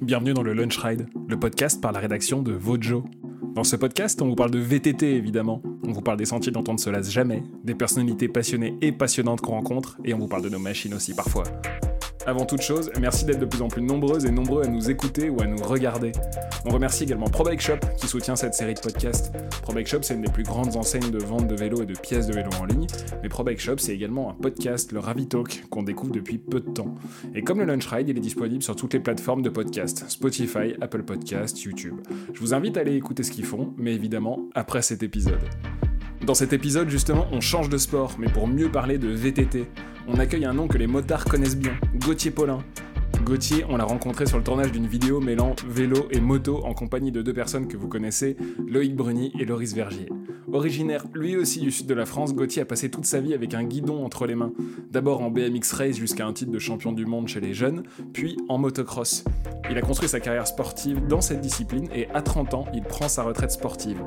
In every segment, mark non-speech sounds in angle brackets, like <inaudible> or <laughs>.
bienvenue dans le Lunch Ride, le podcast par la rédaction de Vojo. Dans ce podcast, on vous parle de VTT évidemment, on vous parle des sentiers dont on ne se lasse jamais, des personnalités passionnées et passionnantes qu'on rencontre, et on vous parle de nos machines aussi parfois. Avant toute chose, merci d'être de plus en plus nombreuses et nombreux à nous écouter ou à nous regarder. On remercie également ProBike Shop qui soutient cette série de podcasts. ProBike Shop, c'est une des plus grandes enseignes de vente de vélos et de pièces de vélos en ligne. Mais ProBike Shop, c'est également un podcast, le Ravi Talk, qu'on découvre depuis peu de temps. Et comme le Lunch Ride, il est disponible sur toutes les plateformes de podcast Spotify, Apple Podcasts, YouTube. Je vous invite à aller écouter ce qu'ils font, mais évidemment après cet épisode. Dans cet épisode, justement, on change de sport, mais pour mieux parler de VTT. On accueille un nom que les motards connaissent bien, Gauthier Paulin. Gauthier, on l'a rencontré sur le tournage d'une vidéo mêlant vélo et moto en compagnie de deux personnes que vous connaissez, Loïc Bruni et Loris Vergier. Originaire lui aussi du sud de la France, Gauthier a passé toute sa vie avec un guidon entre les mains. D'abord en BMX Race jusqu'à un titre de champion du monde chez les jeunes, puis en motocross. Il a construit sa carrière sportive dans cette discipline et à 30 ans, il prend sa retraite sportive.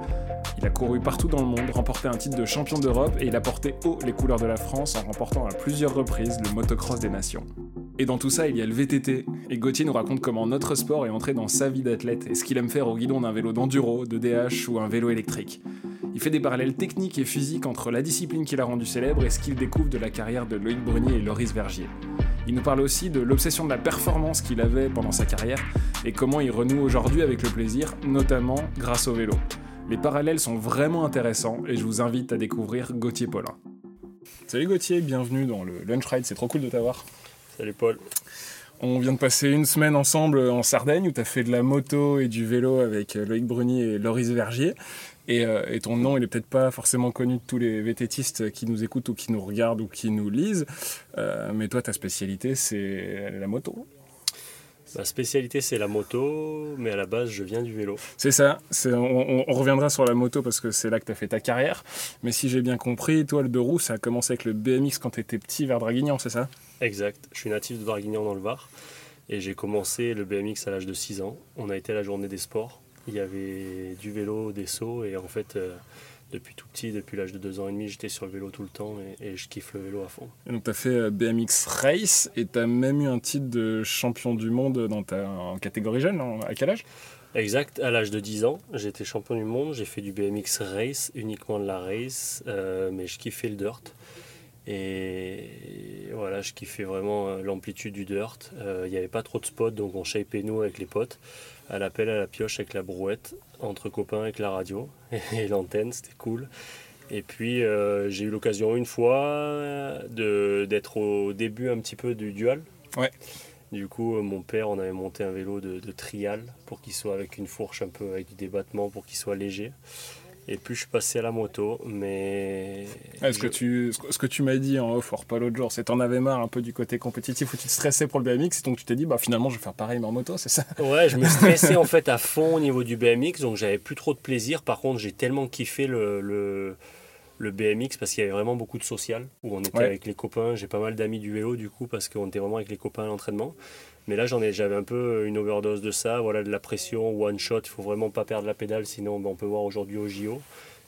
Il a couru partout dans le monde, remporté un titre de champion d'Europe et il a porté haut les couleurs de la France en remportant à plusieurs reprises le motocross des nations. Et dans tout ça, il y a le VTT. Et Gauthier nous raconte comment notre sport est entré dans sa vie d'athlète et ce qu'il aime faire au guidon d'un vélo d'enduro, de DH ou un vélo électrique. Il fait des parallèles techniques et physiques entre la discipline qui l'a rendu célèbre et ce qu'il découvre de la carrière de Loïc Brunier et Loris Vergier. Il nous parle aussi de l'obsession de la performance qu'il avait pendant sa carrière et comment il renoue aujourd'hui avec le plaisir, notamment grâce au vélo. Les parallèles sont vraiment intéressants et je vous invite à découvrir Gauthier Paulin. Salut Gauthier, bienvenue dans le Lunch Ride, c'est trop cool de t'avoir. Salut Paul. On vient de passer une semaine ensemble en Sardaigne où tu as fait de la moto et du vélo avec Loïc Bruni et Loris Vergier. Et, euh, et, ton nom, il est peut-être pas forcément connu de tous les VTTistes qui nous écoutent ou qui nous regardent ou qui nous lisent. Euh, mais toi, ta spécialité, c'est la moto. Ma spécialité, c'est la moto, mais à la base, je viens du vélo. C'est ça. On, on, reviendra sur la moto parce que c'est là que tu as fait ta carrière. Mais si j'ai bien compris, toi, le deux roues, ça a commencé avec le BMX quand tu étais petit vers Draguignan, c'est ça? Exact. Je suis natif de Draguignan dans le Var. Et j'ai commencé le BMX à l'âge de 6 ans. On a été à la journée des sports. Il y avait du vélo, des sauts. Et en fait, euh, depuis tout petit, depuis l'âge de 2 ans et demi, j'étais sur le vélo tout le temps et, et je kiffe le vélo à fond. Et donc tu as fait euh, BMX Race et tu as même eu un titre de champion du monde dans ta, en catégorie jeune. À quel âge? Exact, à l'âge de 10 ans, j'étais champion du monde, j'ai fait du BMX Race, uniquement de la race, euh, mais je kiffais le dirt. Et voilà, je kiffais vraiment euh, l'amplitude du dirt. Il n'y avait pas trop de spots, donc on shapeait nous avec les potes, à la pelle, à la pioche, avec la brouette, entre copains avec la radio <laughs> et l'antenne, c'était cool. Et puis euh, j'ai eu l'occasion une fois d'être au début un petit peu du dual. Ouais. Du coup, mon père, on avait monté un vélo de, de trial pour qu'il soit avec une fourche un peu avec du débattement pour qu'il soit léger. Et puis je suis passé à la moto, mais... ce, que tu, ce que tu m'as dit en off, pas l'autre jour, c'est que t'en avais marre un peu du côté compétitif où tu te stressais pour le BMX, et donc tu t'es dit, bah finalement je vais faire pareil mais en moto, c'est ça? Ouais, je me <laughs> stressais en fait à fond au niveau du BMX, donc j'avais plus trop de plaisir. Par contre, j'ai tellement kiffé le, le, le BMX parce qu'il y avait vraiment beaucoup de social, où on était Ouais. avec les copains. J'ai pas mal d'amis du vélo du coup, parce qu'on était vraiment avec les copains à l'entraînement. Mais là, j'en ai, j'avais un peu une overdose de ça, voilà, de la pression, one shot. Il faut vraiment pas perdre la pédale, sinon ben, on peut voir aujourd'hui au JO.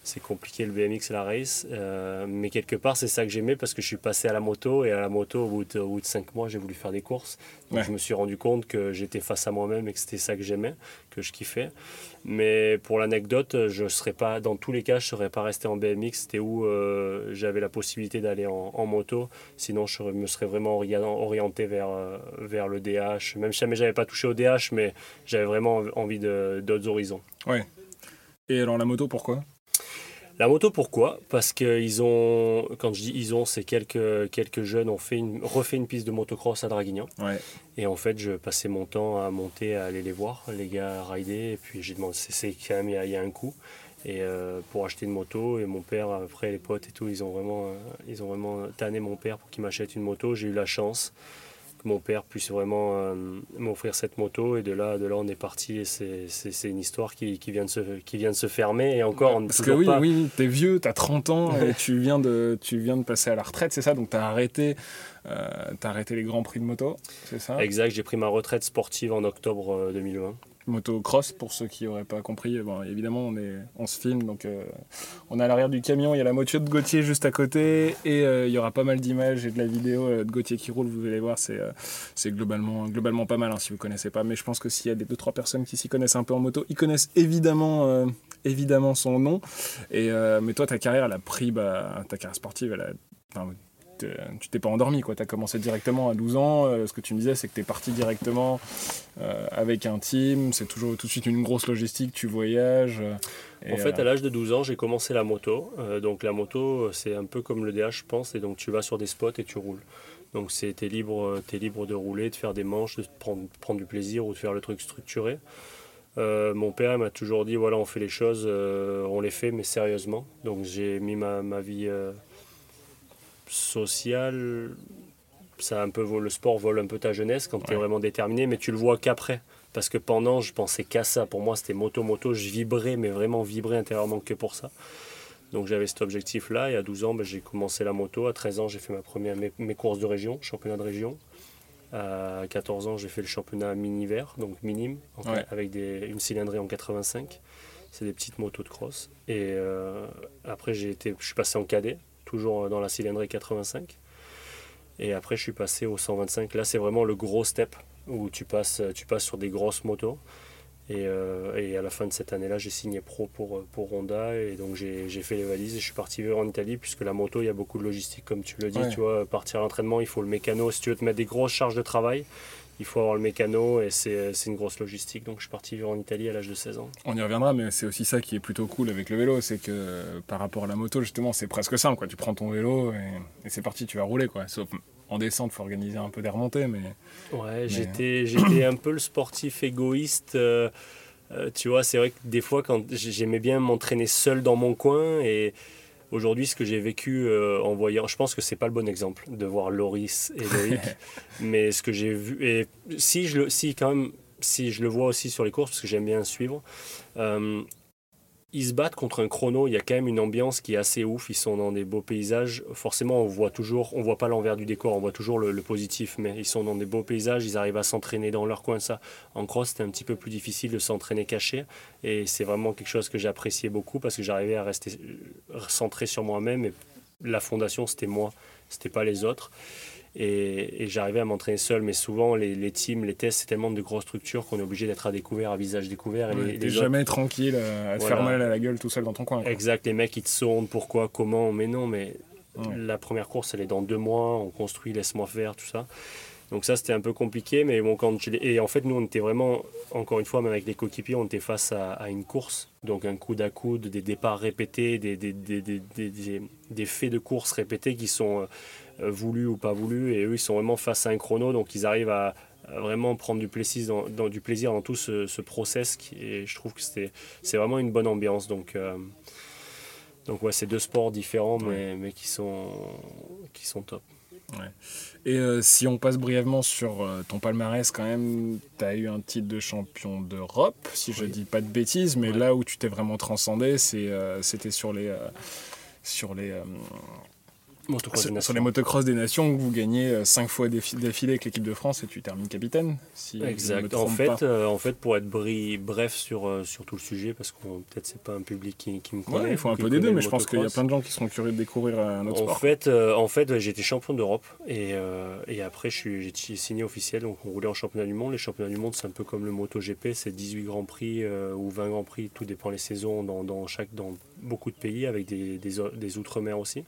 C'est compliqué le BMX et la race. Euh, mais quelque part, c'est ça que j'aimais parce que je suis passé à la moto. Et à la moto, au bout de, au bout de cinq mois, j'ai voulu faire des courses. Donc Ouais. je me suis rendu compte que j'étais face à moi-même et que c'était ça que j'aimais, que je kiffais. Mais pour l'anecdote, je serais pas, dans tous les cas, je ne serais pas resté en BMX. C'était où euh, j'avais la possibilité d'aller en, en moto. Sinon, je me serais vraiment ori- orienté vers, euh, vers le DH. Même si jamais j'avais pas touché au DH, mais j'avais vraiment envie d'autres horizons. Ouais. Et alors la moto, pourquoi? La moto, pourquoi? Parce qu'ils ont, quand je dis ils ont, c'est quelques, quelques jeunes ont fait une, refait une piste de motocross à Draguignan. Ouais. Et en fait, je passais mon temps à monter, à aller les voir, les gars rider. Et puis j'ai demandé, c'est- quand même, il y, a- il y a un. Et euh, pour acheter une moto, et mon père, après les potes et tout, ils ont vraiment, euh, ils ont vraiment tanné mon père pour qu'il m'achète une moto. J'ai eu la chance mon père puisse vraiment euh, m'offrir cette moto. Et de là, de là, on est parti. Et c'est- une histoire qui, qui vient de se, qui vient de se fermer. Et encore, on Parce que oui, pas- oui, t'es vieux, t'as 30 ans et <laughs> tu viens, de, tu viens de passer à la retraite, c'est ça? Donc t'as arrêté, euh, t'as arrêté les grands prix de moto, c'est ça? Exact, j'ai pris ma retraite sportive en octobre euh, 2020. Motocross pour ceux qui n'auraient pas compris. Bon, évidemment, on, est, on se filme, donc euh, on est à l'arrière du camion, il y a la moto de Gauthier juste à côté, et euh, il y aura pas mal d'images et de la vidéo euh, de Gauthier qui roule, vous allez voir, c'est c'est globalement, globalement pas mal hein, si vous ne connaissez pas, mais je pense que s'il y a des 2-3 personnes qui s'y connaissent un peu en moto, ils connaissent évidemment, évidemment son nom, et, mais toi ta carrière elle a pris, bah, ta carrière sportive, elle a, tu t'es pas endormi, quoi. Tu as commencé directement à 12 ans. Euh, ce que tu me disais, c'est que tu es parti directement euh, avec un team. C'est toujours tout de suite une grosse logistique. Tu voyages. Euh, en fait, à l'âge de 12 ans, j'ai commencé la moto. donc, la moto, c'est un peu comme le DH, je pense. Et donc, tu vas sur des spots et tu roules. Donc, tu es libre, es libre de rouler, de faire des manches, de prendre, prendre du plaisir ou de faire le truc structuré. mon père m'a toujours dit voilà, on fait les choses, on les fait, mais sérieusement. Donc, j'ai mis ma, ma vie social, ça un peu le sport vole un peu ta jeunesse quand tu es vraiment déterminé, mais tu le vois qu'après. Parce que pendant, je pensais qu'à ça. Pour moi, c'était moto-moto. Je vibrais, mais vraiment vibrais intérieurement que pour ça. Donc j'avais cet objectif-là. Et à 12 ans, ben, j'ai commencé la moto. À 13 ans, j'ai fait ma première, mes, courses de région, championnat de région. À 14 ans, j'ai fait le championnat mini-vert, donc minime, avec des, une cylindrée en 85. C'est des petites motos de cross. Et euh, après, j'ai été, je suis passé en cadet toujours dans la cylindrée 85. Et après, je suis passé au 125. Là, c'est vraiment le gros step où tu passes, tu passes sur des grosses motos. Et, euh, et à la fin de cette année-là, j'ai signé pro pour, pour Honda. Et donc, j'ai fait les valises et je suis parti vivre en Italie, puisque la moto, il y a beaucoup de logistique, comme tu le dis. Tu vois, partir à l'entraînement, il faut le mécano. Si tu veux te mettre des grosses charges de travail, il faut avoir le mécano et c'est une grosse logistique. Donc je suis parti vivre en Italie à l'âge de 16 ans. On y reviendra, mais c'est aussi ça qui est plutôt cool avec le vélo, c'est que par rapport à la moto, justement, c'est presque simple. Quoi. Tu prends ton vélo et, c'est parti, tu vas rouler. Quoi. Sauf en descente, il faut organiser un peu des remontées. Mais, ouais, j'étais <coughs> un peu le sportif égoïste. Euh, euh, tu vois, c'est vrai que des fois, quand j'aimais bien m'entraîner seul dans mon coin et Aujourd'hui, ce que j'ai vécu euh, en voyant, je pense que c'est pas le bon exemple de voir Loris et Loïc, <laughs> mais ce que j'ai vu, et si je le, si quand même, si je le vois aussi sur les courses, parce que j'aime bien suivre, euh, ils se battent contre un chrono, il y a quand même une ambiance qui est assez ouf, ils sont dans des beaux paysages. Forcément, on voit toujours, on voit pas l'envers du décor, on voit toujours le, positif, mais ils sont dans des beaux paysages, ils arrivent à s'entraîner dans leur coin. Ça, en cross, c'était un petit peu plus difficile de s'entraîner caché, et c'est vraiment quelque chose que j'appréciais beaucoup parce que j'arrivais à rester euh, centré sur moi-même, et la fondation, c'était moi, c'était pas les autres. Et, j'arrivais à m'entraîner seul, mais souvent les, teams, les tests, c'est tellement de grosses structures qu'on est obligé d'être à découvert, à visage découvert. Et les, jamais tranquille, à te faire mal à la gueule tout seul dans ton coin. Exact, les mecs ils te sondent pourquoi, comment, mais non, mais la première course elle est dans deux mois, on construit, laisse-moi faire, tout ça. Donc ça c'était un peu compliqué, mais bon quand et en fait nous on était vraiment encore une fois même avec les coéquipiers on était face à, une course, donc un coup à coude, des départs répétés, des, des, des, des, faits de course répétés qui sont euh, euh, voulu ou pas voulu. Et eux, ils sont vraiment face à un chrono, donc ils arrivent à, vraiment prendre du plaisir dans, du plaisir dans tout ce, ce process. Qui, et je trouve que c'est vraiment une bonne ambiance. Donc, euh, donc ouais, c'est deux sports différents, mais, mais qui, sont, qui sont top. Et euh, si on passe brièvement sur ton palmarès, quand même, tu as eu un titre de champion d'Europe, si je dis pas de bêtises, mais là où tu t'es vraiment transcendé, c'était sur les, sur les, sur, les motocross des nations, vous gagnez 5 euh, fois d'affilée avec l'équipe de France et tu termines capitaine. Si exact. En fait, euh, en fait, pour être bref sur, euh, sur tout le sujet, parce que peut-être c'est pas un public qui, qui me connaît. il faut un peu des deux, mais je pense qu'il y a plein de gens qui seront curieux de découvrir un autre en sport. Fait, en fait, j'étais champion d'Europe et, et, après j'ai signé officiel, donc on roulait en championnat du monde. Les championnats du monde, c'est un peu comme le MotoGP, c'est 18 grands prix ou 20 grands prix, tout dépend les saisons dans, dans, chaque, dans beaucoup de pays, avec des, des, des outre-mer aussi.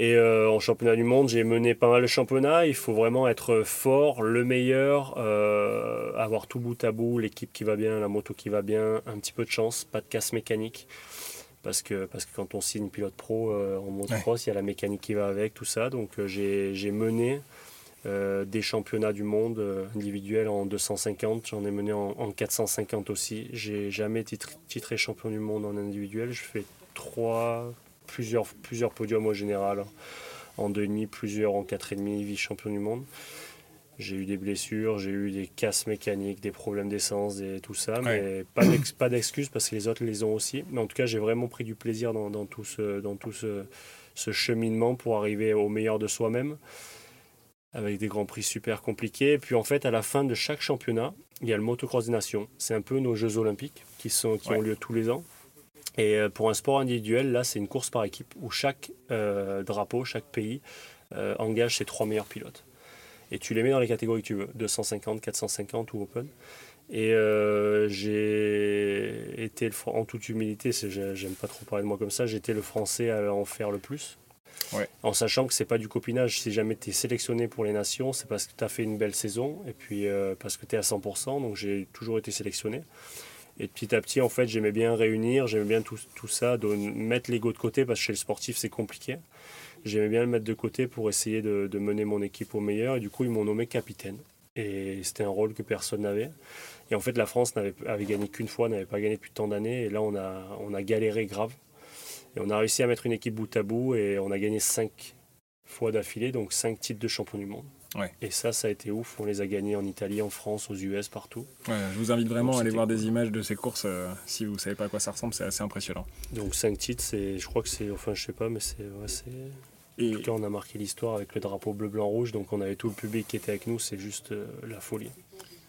Et euh, en championnat du monde, j'ai mené pas mal de championnats. Il faut vraiment être fort, le meilleur, euh, avoir tout bout à bout, l'équipe qui va bien, la moto qui va bien, un petit peu de chance, pas de casse mécanique. Parce que, parce que quand on signe pilote pro euh, en motocross, il y a la mécanique qui va avec, tout ça. Donc j'ai mené des championnats du monde individuels en 250, j'en ai mené en, en 450 aussi. J'ai jamais titré champion du monde en individuel. Je fais trois, plusieurs, plusieurs podiums au général. En 2,5, plusieurs en 4,5, vice-champion du monde. J'ai eu des blessures, j'ai eu des casses mécaniques, des problèmes d'essence et tout ça, mais pas d'excuses parce que les autres les ont aussi. Mais en tout cas, j'ai vraiment pris du plaisir dans, dans tout, ce, dans tout ce, ce, cheminement pour arriver au meilleur de soi-même, avec des grands prix super compliqués. Et puis en fait, à la fin de chaque championnat, il y a le motocross des nations. C'est un peu nos Jeux olympiques qui, sont, qui ont lieu tous les ans. Et euh, pour un sport individuel, là, c'est une course par équipe où chaque euh, drapeau, chaque pays engage ses trois meilleurs pilotes. Et tu les mets dans les catégories que tu veux, 250, 450 ou open. Et j'ai été, en toute humilité, j'aime pas trop parler de moi comme ça, j'étais le français à en faire le plus. En sachant que c'est pas du copinage. Si jamais tu es sélectionné pour les nations, c'est parce que tu as fait une belle saison et puis euh, parce que tu es à 100%. Donc j'ai toujours été sélectionné. Et petit à petit, en fait, j'aimais bien réunir, j'aimais bien tout, ça, de mettre l'ego de côté parce que chez le sportif, c'est compliqué. J'aimais bien le mettre de côté pour essayer de, mener mon équipe au meilleur. Et du coup, ils m'ont nommé capitaine. Et c'était un rôle que personne n'avait. Et en fait, la France n'avait avait gagné qu'une fois, n'avait pas gagné depuis tant d'années. Et là, on a galéré grave. Et on a réussi à mettre une équipe bout à bout et on a gagné cinq fois d'affilée, donc cinq titres de champion du monde. Et ça, ça a été ouf. On les a gagnés en Italie, en France, aux US, partout. je vous invite vraiment à aller voir des images de ces courses. Euh, si vous savez pas à quoi ça ressemble, c'est assez impressionnant. Donc cinq titres, c'est, je crois que c'est, enfin je sais pas, mais c'est, et... En tout cas, on a marqué l'histoire avec le drapeau bleu, blanc, rouge. Donc on avait tout le public qui était avec nous. C'est juste euh, la folie.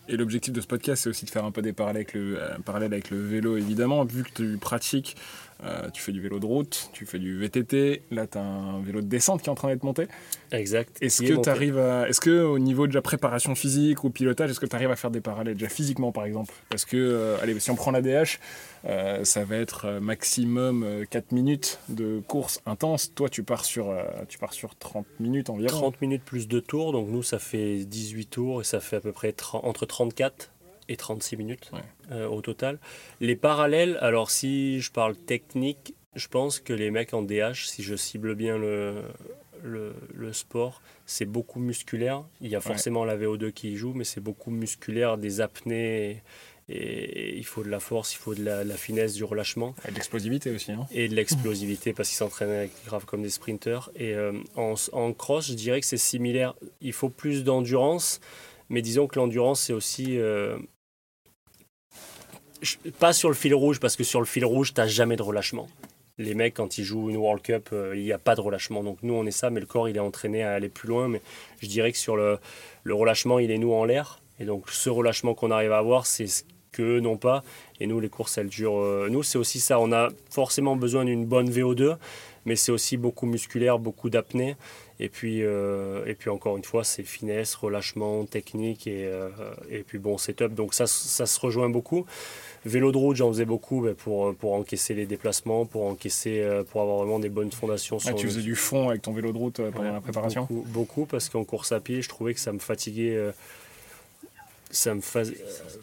Et l'objectif de ce podcast, c'est aussi de faire un peu des parallèles avec le, euh, parallèle avec le vélo, évidemment, vu que tu pratiques euh, tu fais du vélo de route, tu fais du VTT, là tu as un vélo de descente qui est en train d'être monté. Exact. Est-ce que tu arrives à. Est-ce que au niveau de la préparation physique ou pilotage, est-ce que tu arrives à faire des parallèles déjà physiquement par exemple? Parce que, euh, allez, si on prend la DH, euh, ça va être maximum 4 minutes de course intense. Toi, tu pars sur, tu pars sur 30 minutes environ. 30 minutes plus de tours, donc nous ça fait 18 tours et ça fait à peu près entre 34 et 36 minutes euh, au total. Les parallèles, alors si je parle technique, je pense que les mecs en DH, si je cible bien le, le, sport, c'est beaucoup musculaire. Il y a forcément la VO2 qui y joue, mais c'est beaucoup musculaire, des apnées. Et, il faut de la force, il faut de la, finesse, du relâchement. Et de l'explosivité aussi. Hein. Et de l'explosivité parce qu'ils s'entraînent avec grave comme des sprinters. Et euh, en, en, cross, je dirais que c'est similaire. Il faut plus d'endurance, mais disons que l'endurance, c'est aussi euh, pas sur le fil rouge, parce que sur le fil rouge, tu n'as jamais de relâchement. Les mecs, quand ils jouent une World Cup, euh, il n'y a pas de relâchement. Donc nous, on est ça, mais le corps, il est entraîné à aller plus loin. Mais je dirais que sur le, le relâchement, il est nous en l'air. Et donc ce relâchement qu'on arrive à avoir, c'est ce que non pas. Et nous, les courses, elles durent. Euh, nous, c'est aussi ça. On a forcément besoin d'une bonne VO2, mais c'est aussi beaucoup musculaire, beaucoup d'apnée. Et puis, euh, et puis encore une fois, c'est finesse, relâchement, technique et, et puis bon setup. Donc ça, ça se rejoint beaucoup. Vélo de route, j'en faisais beaucoup ben, pour, pour encaisser les déplacements, pour encaisser, euh, pour avoir vraiment des bonnes fondations. Ah, tu faisais du fond avec ton vélo de route euh, pendant la préparation? beaucoup, beaucoup, parce qu'en course à pied, je trouvais que ça me fatiguait. Euh, ça me faisait.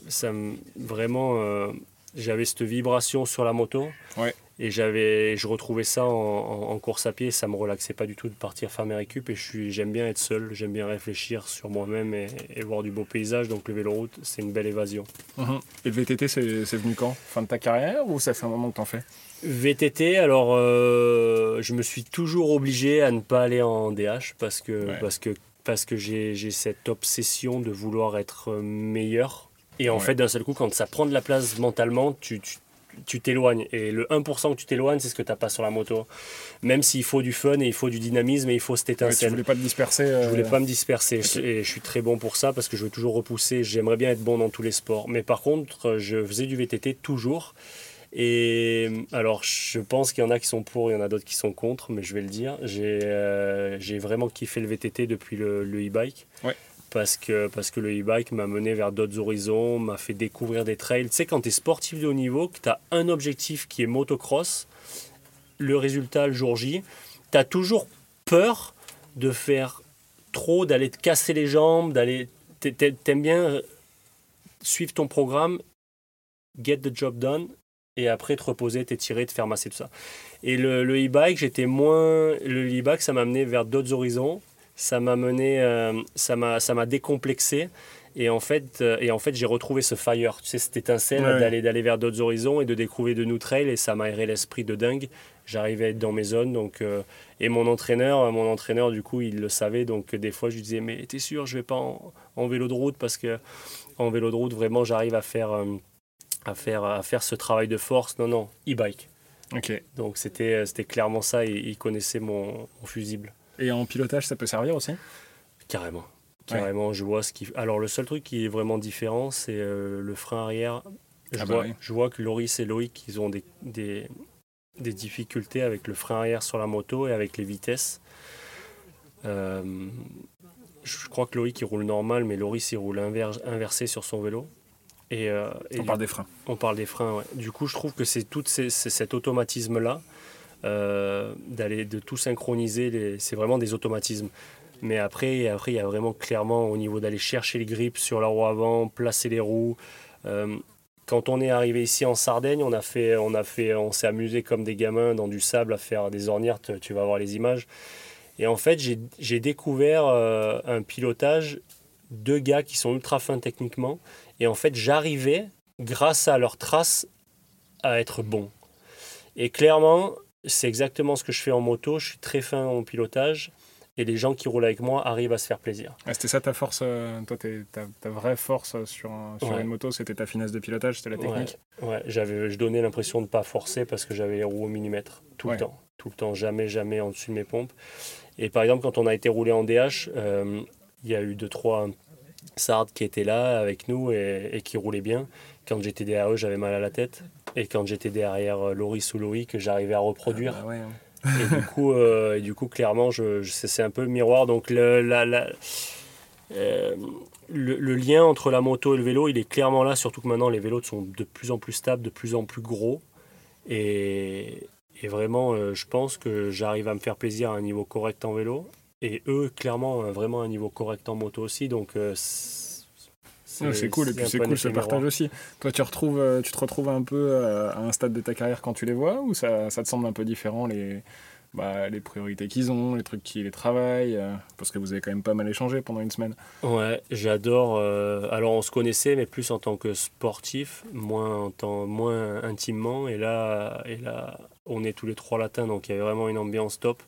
Ça me, vraiment. J'avais cette vibration sur la moto. Ouais. Et j'avais, je retrouvais ça en, course à pied, ça me relaxait pas du tout de partir faire mes récup. Et je suis, j'aime bien être seul, j'aime bien réfléchir sur moi-même et, voir du beau paysage. Donc le vélo route, c'est une belle évasion. Mhm. Et le VTT, c'est, venu quand? Fin de ta carrière ou ça fait un moment que t'en fais? VTT, alors euh, je me suis toujours obligé à ne pas aller en DH parce que, parce que, parce que j'ai, cette obsession de vouloir être meilleur. Et en fait, d'un seul coup, quand ça prend de la place mentalement, tu, tu tu t'éloignes. Et le 1% que tu t'éloignes, c'est ce que tu n'as pas sur la moto. Même s'il faut du fun et il faut du dynamisme et il faut cette étincelle. tu voulais pas te disperser euh, Je voulais pas me disperser. Et je suis très bon pour ça parce que je veux toujours repousser. J'aimerais bien être bon dans tous les sports. Mais par contre, je faisais du VTT toujours. Et alors, je pense qu'il y en a qui sont pour, il y en a d'autres qui sont contre, mais je vais le dire. J'ai euh, vraiment kiffé le VTT depuis le e-bike. ouais parce que, parce que le e-bike m'a mené vers d'autres horizons, m'a fait découvrir des trails. Tu sais, quand tu es sportif de haut niveau, que tu as un objectif qui est motocross, le résultat le jour J, tu as toujours peur de faire trop, d'aller te casser les jambes, d'aller. T'aimes bien suivre ton programme, get the job done, et après te reposer, t'étirer, te faire masser, tout ça. Et le e-bike, j'étais moins. Le e-bike, ça m'a mené vers d'autres horizons ça m'a mené, euh, ça m'a, ça m'a décomplexé. Et en fait, euh, et en fait j'ai retrouvé ce fire, tu sais, cette étincelle d'aller, d'aller vers d'autres horizons et de découvrir de nouveaux trails. Et ça m'a aéré l'esprit de dingue. J'arrivais à être dans mes zones. Donc, euh, et mon entraîneur, mon entraîneur, du coup, il le savait. Donc, des fois, je lui disais, mais t'es sûr, je vais pas en, vélo de route parce que en vélo de route, vraiment, j'arrive à faire, à faire, à faire ce travail de force. Non, non, e-bike. Ok. Donc, c'était, c'était clairement ça. Il, il connaissait mon, mon fusible. Et en pilotage, ça peut servir aussi Carrément. carrément, je vois ce qui. Alors, le seul truc qui est vraiment différent, c'est euh, le frein arrière. Je, Ah bah vois, oui. je vois que Loris et Loïc, ils ont des, des, des difficultés avec le frein arrière sur la moto et avec les vitesses. Euh, je crois que Loïc, il roule normal, mais Loris, il roule inver- inversé sur son vélo. Et, euh, et On du parle des freins. on parle des freins, ouais. Du coup, je trouve que c'est tout ces- cet automatisme-là, d'aller de tout synchroniser, c'est vraiment des automatismes. Mais après, après, il y a vraiment clairement au niveau d'aller chercher les grips sur la roue avant, placer les roues. Euh, quand on est arrivé ici en Sardaigne, on a fait, on a fait, on s'est amusé comme des gamins dans du sable à faire des ornières. Tu vas voir les images. Et en fait, j'ai j'ai découvert euh, un pilotage de gars qui sont ultra fins techniquement. Et en fait, j'arrivais, grâce à leurs traces, à être bon. Et clairement, c'est exactement ce que je fais en moto. Je suis très fin en pilotage. Et les gens qui roulent avec moi arrivent à se faire plaisir. Ah, c'était ça ta force, euh, toi, ta, ta vraie force sur, un- sur Ouais. une moto, c'était ta finesse de pilotage, c'était la technique? Ouais, ouais, j'avais, je donnais l'impression de ne pas forcer parce que j'avais les roues au millimètre tout Ouais. le temps. Tout le temps, jamais, jamais en dessus de mes pompes. Et par exemple, quand on a été roulé en DH, euh, il y a eu deux, trois Sardes qui étaient là avec nous et, et qui roulaient bien. Quand j'étais derrière eux, j'avais mal à la tête. Et quand j'étais derrière euh, Loris ou Loïc, j'arrivais à reproduire. Ah bah ouais, hein. Et du <laughs> coup, euh, et du coup clairement, je, je- c'est c'est un peu le miroir. Donc, le, la- la- euh, le, le lien entre la moto et le vélo, il est clairement là, surtout que maintenant, les vélos sont de plus en plus stables, de plus en plus gros. Et, et vraiment, euh, je pense que j'arrive à me faire plaisir à un niveau correct en vélo. Et eux, clairement, euh, vraiment un niveau correct en moto aussi. Donc, euh, c'est Ouais, cool, et puis c'est cool ce partage aussi. Toi, tu, retrouves, euh, tu te retrouves un peu à un stade de ta carrière quand tu les vois, ou ça, ça te semble un peu différent, les, bah, les priorités qu'ils ont, les trucs qui les travaillent, parce que vous avez quand même pas mal échangé pendant une semaine. Ouais, j'adore. euh, alors, on se connaissait, mais plus en tant que sportif, moins, en tant, moins intimement. Et là, et là, on est tous les trois latins, donc il y avait vraiment une ambiance top.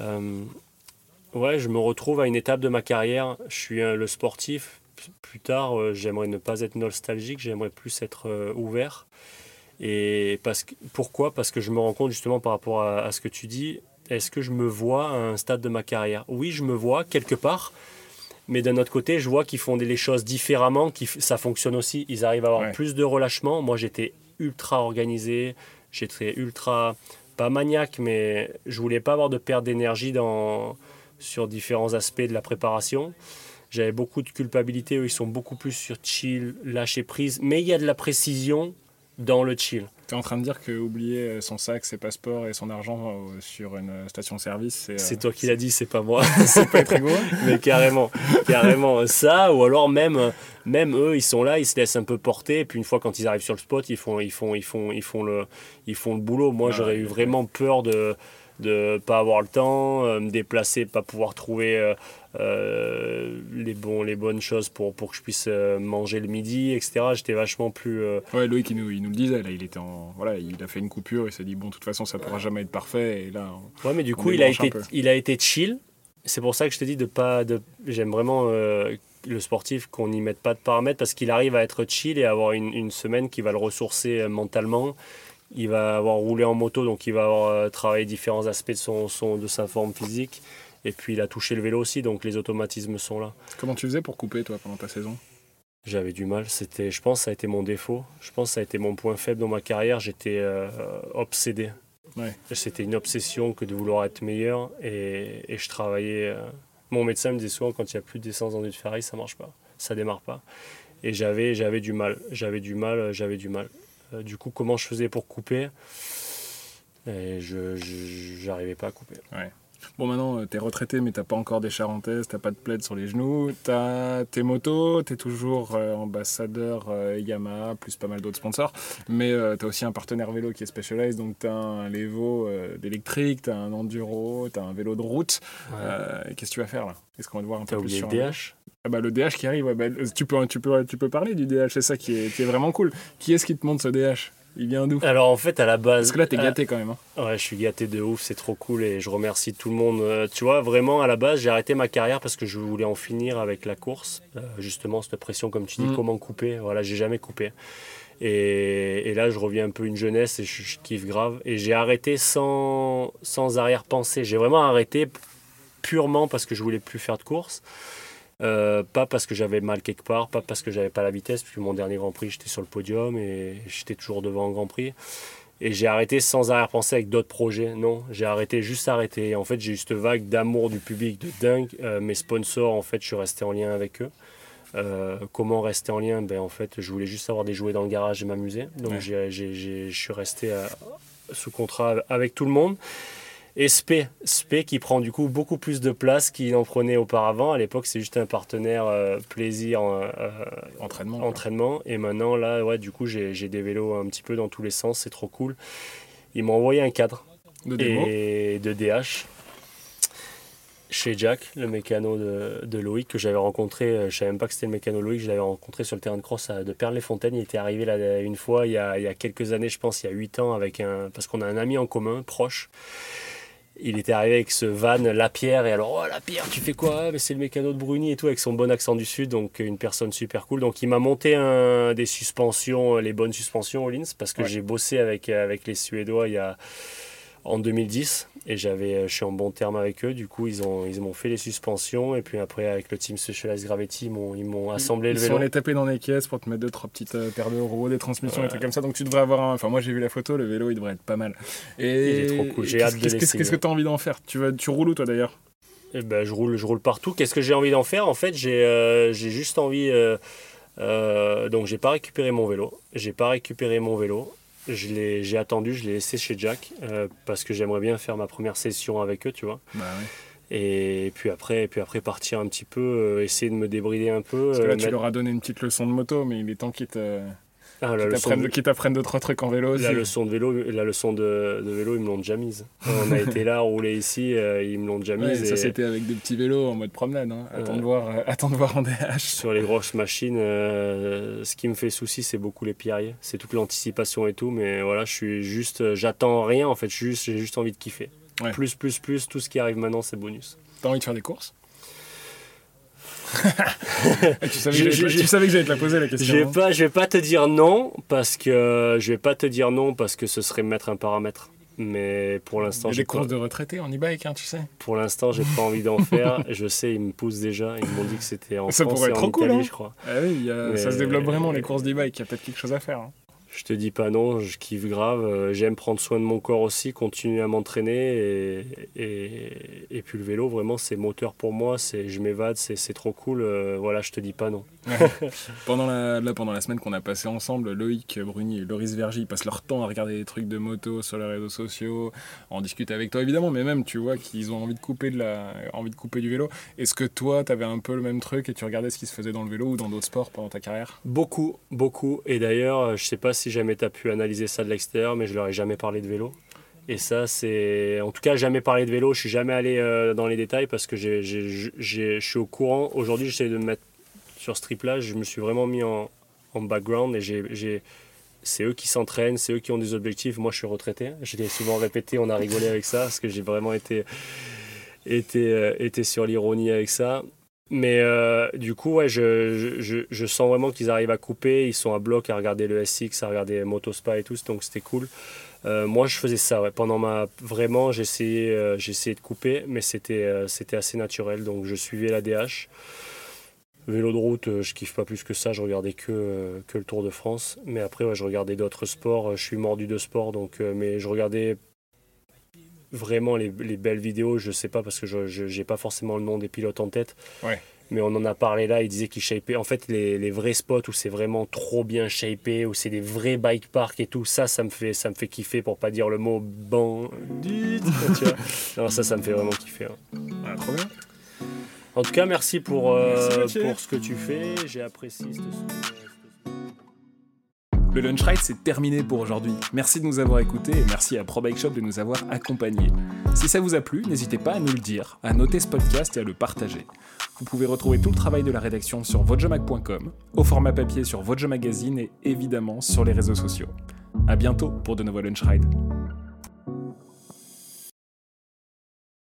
Euh, ouais, je me retrouve à une étape de ma carrière. Je suis un- le sportif. Plus tard, euh, j'aimerais ne pas être nostalgique, j'aimerais plus être euh, ouvert. Et parce que, pourquoi? Parce que je me rends compte justement par rapport à, à ce que tu dis, est-ce que je me vois à un stade de ma carrière? Oui, je me vois quelque part, mais d'un autre côté, je vois qu'ils font les choses différemment, qui ça fonctionne aussi. Ils arrivent à avoir Ouais. plus de relâchement. Moi, j'étais ultra organisé, j'étais ultra, pas maniaque, mais je voulais pas avoir de perte d'énergie dans, sur différents aspects de la préparation. J'avais beaucoup de culpabilité, eux, ils sont beaucoup plus sur chill, lâcher prise, mais il y a de la précision dans le chill. Tu es en train de dire que oublier son sac, ses passeports et son argent euh, sur une station-service, c'est. euh, C'est toi qui l'as dit, c'est pas moi. <laughs> c'est pas rigoureux <laughs> mais carrément, carrément ça, ou alors même, même eux, ils sont là, ils se laissent un peu porter, et puis une fois quand ils arrivent sur le spot, ils font, ils font, ils font, ils font le, ils font le boulot. Moi, Ouais, j'aurais eu vraiment peur de de pas avoir le temps, euh, me déplacer, pas pouvoir trouver euh, euh, les, bons, les bonnes choses pour, pour que je puisse manger le midi, etc. J'étais vachement plus... Ouais, Loïc, il nous, il nous le disait, là, il était en. Voilà, il a fait une coupure, il s'est dit, bon, de toute façon, ça pourra jamais être parfait, et là. on- Ouais, mais du coup, il a, été, il a été chill. C'est pour ça que je te dis de pas. De, J'aime vraiment le sportif qu'on n'y mette pas de paramètres parce qu'il arrive à être chill et avoir une, une semaine qui va le ressourcer mentalement. Il va avoir roulé en moto, donc il va avoir euh, travaillé différents aspects de, son, son- de sa forme physique. Et puis il a touché le vélo aussi, donc les automatismes sont là. Comment tu faisais pour couper, toi, pendant ta saison? J'avais du mal. C'était, je pense que ça a été mon défaut. Je pense que ça a été mon point faible dans ma carrière. J'étais euh, obsédé. Ouais. C'était une obsession que de vouloir être meilleur. Et, et je travaillais. euh, Mon médecin me disait souvent quand il n'y a plus d'essence dans une Ferrari, ça marche pas. Ça démarre pas. Et j'avais, j'avais du mal. J'avais du mal. J'avais du mal. Euh, du coup, comment je faisais pour couper? Et je j'arrivais pas à couper. Bon, maintenant, euh, t'es retraité, mais t'as pas encore des charentaises, t'as pas de plaid sur les genoux, t'as tes motos, t'es toujours euh, ambassadeur euh, Yamaha, plus pas mal d'autres sponsors, mais euh, t'as aussi un partenaire vélo qui est Specialized, donc t'as un Levo d'électrique, t'as un enduro, t'as un vélo de route. Qu'est-ce que tu vas faire là? Est-ce qu'on va te voir un peu plus sur DH Ah bah, Le DH qui arrive, ouais, bah, euh, tu, peux, tu, peux, tu peux parler du DH, c'est ça qui est, qui est vraiment cool. Qui est-ce qui te montre ce DH Il vient d'où? Alors en fait, à la base. Parce que là, t'es euh, gâté quand même. hein. Ouais, je suis gâté de ouf, c'est trop cool et je remercie tout le monde. Euh, tu vois, vraiment, à la base, j'ai arrêté ma carrière parce que je voulais en finir avec la course. Euh, justement, cette pression, comme tu dis, Mm. comment couper? Voilà, j'ai jamais coupé. Et, et là, je reviens un peu une jeunesse et je, je kiffe grave. Et j'ai arrêté sans, sans arrière-pensée. J'ai vraiment arrêté purement parce que je voulais plus faire de course. Euh, pas parce que j'avais mal quelque part, pas parce que j'avais pas la vitesse, puis mon dernier Grand Prix, j'étais sur le podium et j'étais toujours devant un Grand Prix. Et j'ai arrêté sans arrière-pensée avec d'autres projets. Non, j'ai arrêté, juste arrêté. En fait, j'ai eu cette vague d'amour du public de dingue. Euh, mes sponsors, en fait, je suis resté en lien avec eux. Euh, comment rester en lien? Ben, En fait, je voulais juste avoir des jouets dans le garage et m'amuser. Donc, je suis resté sous contrat avec tout le monde. Et SP, SP qui prend du coup beaucoup plus de place qu'il en prenait auparavant. À l'époque, c'est juste un partenaire euh, plaisir, euh, entraînement. entraînement. Et maintenant, là, ouais, du coup, j'ai des vélos un petit peu dans tous les sens. C'est trop cool. Ils m'ont envoyé un cadre de, et de DH chez Jack, le mécano de, Loïc que j'avais rencontré. Euh, je ne savais même pas que c'était le mécano Loïc. Je l'avais rencontré sur le terrain de cross de Perles-les-Fontaines. Il était arrivé là une fois il y, a, il y a quelques années, je pense, il y a 8 ans, avec un, parce qu'on a un ami en commun, proche il était arrivé avec ce van Lapierre et alors oh Lapierre tu fais quoi? Mais c'est le mécano de Bruni et tout avec son bon accent du sud donc une personne super cool. Donc il m'a monté un, des suspensions les bonnes suspensions au Lins parce que j'ai bossé avec avec les Suédois il y a en 2010 et j'avais, euh, je suis en bon terme avec eux. Du coup, ils ont, ils m'ont fait les suspensions et puis après avec le team Specialized Gravity, ils m'ont, ils m'ont assemblé ils le vélo. Ils sont allés taper dans les caisses pour te mettre deux trois petites euh, paires de roues, des transmissions, des trucs comme ça. Donc tu devrais avoir un. Enfin moi j'ai vu la photo, le vélo il devrait être pas mal. Et il est trop cool. J'ai hâte de Qu'est-ce que tu as envie d'en faire? Tu vas, tu roules où toi d'ailleurs? Eh ben, je roule, je roule partout. Qu'est-ce que j'ai envie d'en faire? En fait, j'ai, euh, j'ai juste envie. donc j'ai pas récupéré mon vélo. J'ai pas récupéré mon vélo j'ai attendu, je l'ai laissé chez Jack euh, parce que j'aimerais bien faire ma première session avec eux, tu vois. Bah et puis après, et puis après partir un petit peu, euh, essayer de me débrider un peu. Parce que là, euh, tu leur as donné une petite leçon de moto, mais il est temps qu'ils te ah, qui t'apprennent deux, trois trucs en vélo La leçon de vélo, la leçon de, vélo ils me l'ont déjà mise. On a été là, rouler ici, euh, ils me l'ont déjà mise. Ça, c'était avec des petits vélos en mode promenade. Hein. Attends, de voir, euh, attends de voir en DH. Sur les grosses machines, euh, ce qui me fait souci, c'est beaucoup les pierriers. C'est toute l'anticipation et tout. Mais voilà, je suis juste, j'attends rien en fait. J'ai juste, juste envie de kiffer. Plus, plus, plus, tout ce qui arrive maintenant, c'est bonus. T'as envie de faire des courses? <laughs> tu, savais que j'allais te la poser la question. Je vais hein. pas, je vais pas te dire non parce que je vais pas te dire non parce que ce serait mettre un paramètre. Mais pour l'instant, j'ai des courses de retraités en e-bike, hein, tu sais. Pour l'instant, j'ai pas envie d'en faire. <laughs> Je sais, ils me poussent déjà. Ils m'ont dit que c'était en ça France et en Italie, hein. je crois. Ah oui, ça se développe vraiment les courses d'e-bike. Il y a peut-être quelque chose à faire. Hein je te dis pas non, je kiffe grave. Euh, j'aime prendre soin de mon corps aussi, continuer à m'entraîner. Et, et, et, puis le vélo, vraiment, c'est moteur pour moi. C'est, je m'évade, c'est, trop cool. Euh, voilà, je te dis pas non. <laughs> pendant, la, là, pendant la semaine qu'on a passé ensemble, Loïc Bruni et Loris Vergy passent leur temps à regarder des trucs de moto sur les réseaux sociaux, en discuter avec toi évidemment, mais même, tu vois, qu'ils ont envie de couper, de la, envie de couper du vélo. Est-ce que toi, tu avais un peu le même truc et tu regardais ce qui se faisait dans le vélo ou dans d'autres sports pendant ta carrière? Beaucoup, beaucoup. Et d'ailleurs, je sais pas si si jamais tu as pu analyser ça de l'extérieur, mais je leur ai jamais parlé de vélo. Et ça, c'est. En tout cas, jamais parlé de vélo. Je suis jamais allé euh, dans les détails parce que je suis au courant. Aujourd'hui, j'essaie de me mettre sur ce trip-là. Je me suis vraiment mis en, background et. C'est eux qui s'entraînent, c'est eux qui ont des objectifs. Moi, je suis retraité. Je l'ai souvent répété, on a rigolé avec ça parce que j'ai vraiment été, euh, été sur l'ironie avec ça. Mais euh, du coup, ouais, je, je, je sens vraiment qu'ils arrivent à couper. Ils sont à bloc à regarder le SX, à regarder Motospa et tout, donc c'était cool. Euh, moi, je faisais ça. Ouais. Pendant ma. Vraiment, j'essayais euh, de couper, mais c'était c'était assez naturel. Donc, je suivais la DH. Vélo de route, je kiffe pas plus que ça. Je regardais que, que le Tour de France. Mais après, ouais, je regardais d'autres sports. Je suis mordu de sport, donc, mais je regardais vraiment les, belles vidéos, je sais pas parce que je n'ai pas forcément le nom des pilotes en tête. Mais on en a parlé là, il disait qu'il shapeait. En fait, les, vrais spots où c'est vraiment trop bien shapé, où c'est des vrais bike parks et tout, ça, ça me fait, ça me fait kiffer pour pas dire le mot bandit. <laughs> non, ça, ça me fait vraiment kiffer. Hein. Ah, trop bien. En tout cas, merci pour, euh, pour ce que tu fais. J'ai apprécié ce le Lunch Ride, c'est terminé pour aujourd'hui. Merci de nous avoir écoutés et merci à Pro Bike Shop de nous avoir accompagnés. Si ça vous a plu, n'hésitez pas à nous le dire, à noter ce podcast et à le partager. Vous pouvez retrouver tout le travail de la rédaction sur votejamac.com, au format papier sur Vojo Magazine et évidemment sur les réseaux sociaux. A bientôt pour de nouveaux Lunch Rides.